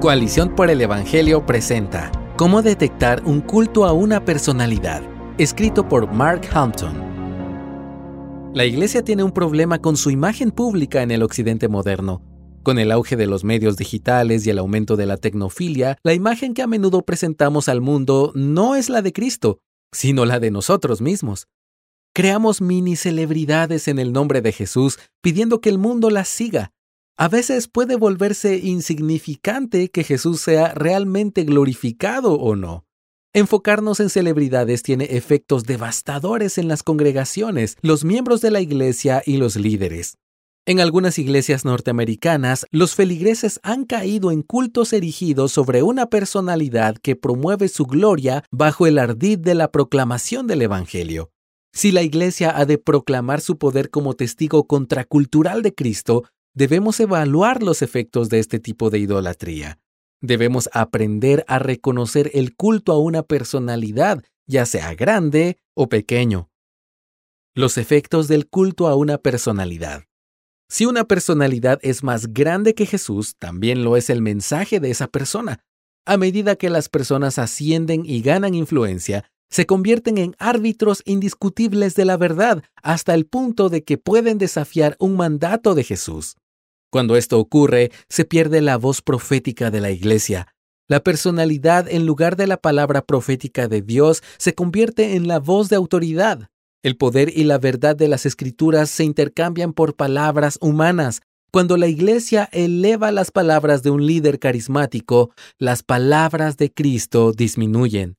Coalición por el Evangelio presenta Cómo detectar un culto a una personalidad, escrito por Mark Hampton. La iglesia tiene un problema con su imagen pública en el occidente moderno. Con el auge de los medios digitales y el aumento de la tecnofilia, la imagen que a menudo presentamos al mundo no es la de Cristo, sino la de nosotros mismos. Creamos mini celebridades en el nombre de Jesús pidiendo que el mundo las siga, a veces puede volverse insignificante que Jesús sea realmente glorificado o no. Enfocarnos en celebridades tiene efectos devastadores en las congregaciones, los miembros de la iglesia y los líderes. En algunas iglesias norteamericanas, los feligreses han caído en cultos erigidos sobre una personalidad que promueve su gloria bajo el ardid de la proclamación del Evangelio. Si la iglesia ha de proclamar su poder como testigo contracultural de Cristo, debemos evaluar los efectos de este tipo de idolatría. Debemos aprender a reconocer el culto a una personalidad, ya sea grande o pequeño. Los efectos del culto a una personalidad. Si una personalidad es más grande que Jesús, también lo es el mensaje de esa persona. A medida que las personas ascienden y ganan influencia, se convierten en árbitros indiscutibles de la verdad hasta el punto de que pueden desafiar un mandato de Jesús. Cuando esto ocurre, se pierde la voz profética de la Iglesia. La personalidad en lugar de la palabra profética de Dios se convierte en la voz de autoridad. El poder y la verdad de las escrituras se intercambian por palabras humanas. Cuando la Iglesia eleva las palabras de un líder carismático, las palabras de Cristo disminuyen.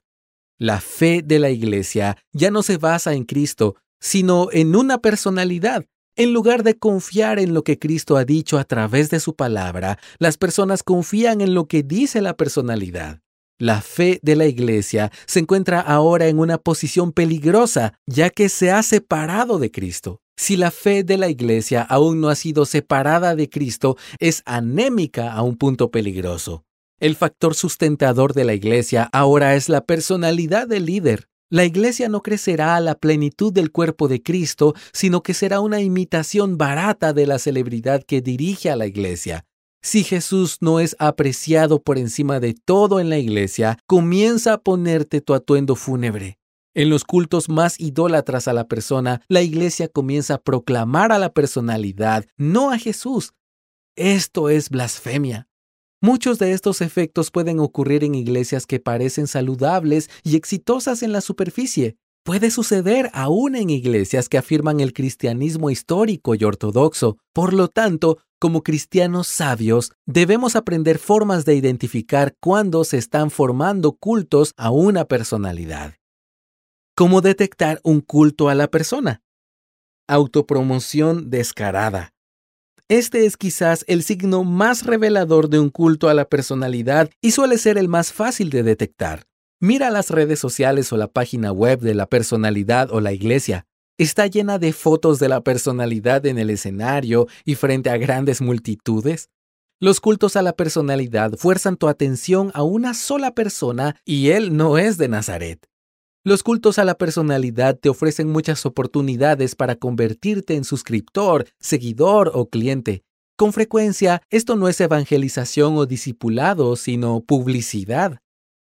La fe de la Iglesia ya no se basa en Cristo, sino en una personalidad, en lugar de confiar en lo que Cristo ha dicho a través de su palabra, las personas confían en lo que dice la personalidad. La fe de la Iglesia se encuentra ahora en una posición peligrosa, ya que se ha separado de Cristo. Si la fe de la Iglesia aún no ha sido separada de Cristo, es anémica a un punto peligroso. El factor sustentador de la Iglesia ahora es la personalidad del líder. La iglesia no crecerá a la plenitud del cuerpo de Cristo, sino que será una imitación barata de la celebridad que dirige a la iglesia. Si Jesús no es apreciado por encima de todo en la iglesia, comienza a ponerte tu atuendo fúnebre. En los cultos más idólatras a la persona, la iglesia comienza a proclamar a la personalidad, no a Jesús. Esto es blasfemia. Muchos de estos efectos pueden ocurrir en iglesias que parecen saludables y exitosas en la superficie. Puede suceder aún en iglesias que afirman el cristianismo histórico y ortodoxo. Por lo tanto, como cristianos sabios, debemos aprender formas de identificar cuándo se están formando cultos a una personalidad. ¿Cómo detectar un culto a la persona? Autopromoción descarada. Este es quizás el signo más revelador de un culto a la personalidad y suele ser el más fácil de detectar. Mira las redes sociales o la página web de la personalidad o la iglesia. Está llena de fotos de la personalidad en el escenario y frente a grandes multitudes. Los cultos a la personalidad fuerzan tu atención a una sola persona y él no es de Nazaret. Los cultos a la personalidad te ofrecen muchas oportunidades para convertirte en suscriptor, seguidor o cliente. Con frecuencia, esto no es evangelización o discipulado, sino publicidad.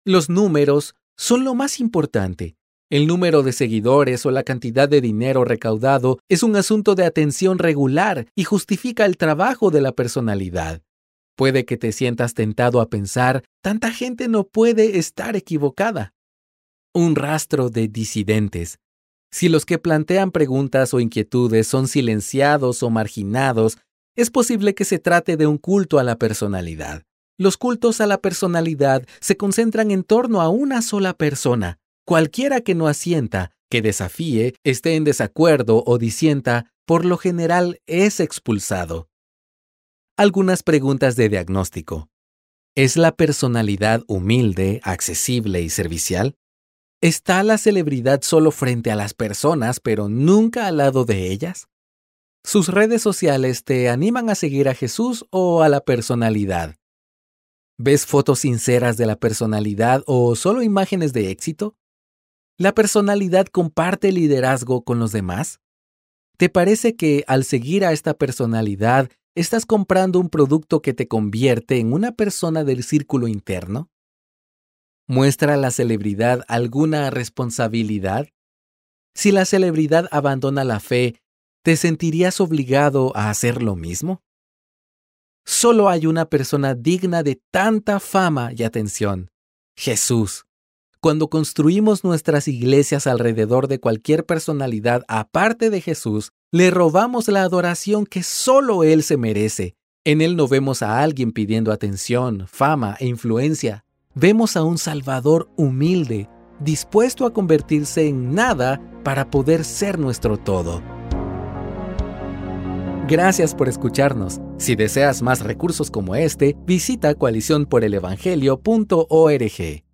Los números son lo más importante. El número de seguidores o la cantidad de dinero recaudado es un asunto de atención regular y justifica el trabajo de la personalidad. Puede que te sientas tentado a pensar, tanta gente no puede estar equivocada un rastro de disidentes. Si los que plantean preguntas o inquietudes son silenciados o marginados, es posible que se trate de un culto a la personalidad. Los cultos a la personalidad se concentran en torno a una sola persona. Cualquiera que no asienta, que desafíe, esté en desacuerdo o disienta, por lo general es expulsado. Algunas preguntas de diagnóstico. ¿Es la personalidad humilde, accesible y servicial? ¿Está la celebridad solo frente a las personas, pero nunca al lado de ellas? ¿Sus redes sociales te animan a seguir a Jesús o a la personalidad? ¿Ves fotos sinceras de la personalidad o solo imágenes de éxito? ¿La personalidad comparte liderazgo con los demás? ¿Te parece que al seguir a esta personalidad ¿Estás comprando un producto que te convierte en una persona del círculo interno? ¿Muestra la celebridad alguna responsabilidad? Si la celebridad abandona la fe, ¿te sentirías obligado a hacer lo mismo? Solo hay una persona digna de tanta fama y atención, Jesús. Cuando construimos nuestras iglesias alrededor de cualquier personalidad aparte de Jesús, le robamos la adoración que solo Él se merece. En Él no vemos a alguien pidiendo atención, fama e influencia. Vemos a un Salvador humilde, dispuesto a convertirse en nada para poder ser nuestro todo. Gracias por escucharnos. Si deseas más recursos como este, visita coaliciónporelevangelio.org.